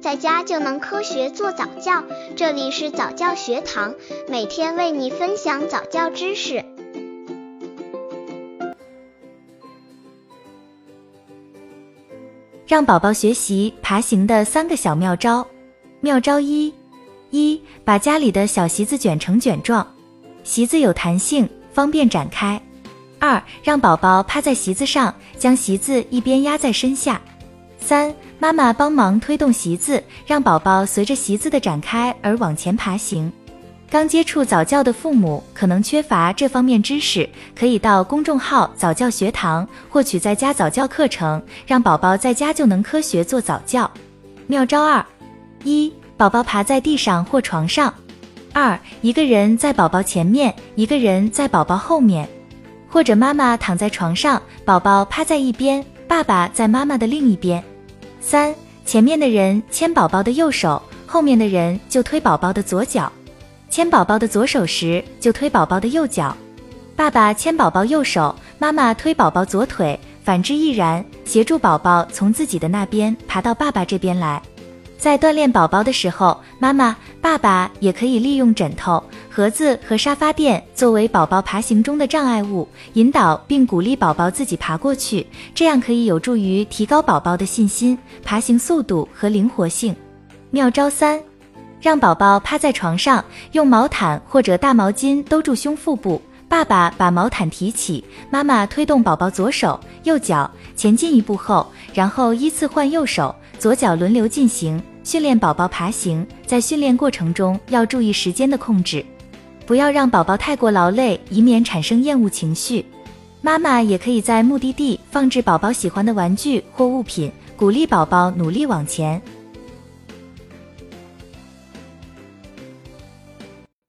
在家就能科学做早教。这里是早教学堂，每天为你分享早教知识。让宝宝学习爬行的三个小妙招。妙招一：一把家里的小席子卷成卷状，席子有弹性，方便展开。二让宝宝趴在席子上，将席子一边压在身下。三妈妈帮忙推动席子，让宝宝随着席子的展开而往前爬行。刚接触早教的父母可能缺乏这方面知识，可以到公众号早教学堂获取在家早教课程，让宝宝在家就能科学做早教。妙招二：一宝宝爬在地上或床上；二一个人在宝宝前面，一个人在宝宝后面。或者妈妈躺在床上，宝宝趴在一边，爸爸在妈妈的另一边。三，前面的人牵宝宝的右手，后面的人就推宝宝的左脚。牵宝宝的左手时，就推宝宝的右脚。爸爸牵宝宝右手，妈妈推宝宝左腿，反之亦然，协助宝宝从自己的那边爬到爸爸这边来。在锻炼宝宝的时候，妈妈、爸爸也可以利用枕头、盒子和沙发垫作为宝宝爬行中的障碍物，引导并鼓励宝宝自己爬过去，这样可以有助于提高宝宝的信心、爬行速度和灵活性。妙招三：让宝宝趴在床上，用毛毯或者大毛巾兜住胸腹部，爸爸把毛毯提起，妈妈推动宝宝左手、右脚前进一步后，然后依次换右手、左脚轮流进行。训练宝宝爬行，在训练过程中要注意时间的控制，不要让宝宝太过劳累，以免产生厌恶情绪。妈妈也可以在目的地放置宝宝喜欢的玩具或物品，鼓励宝宝努力往前。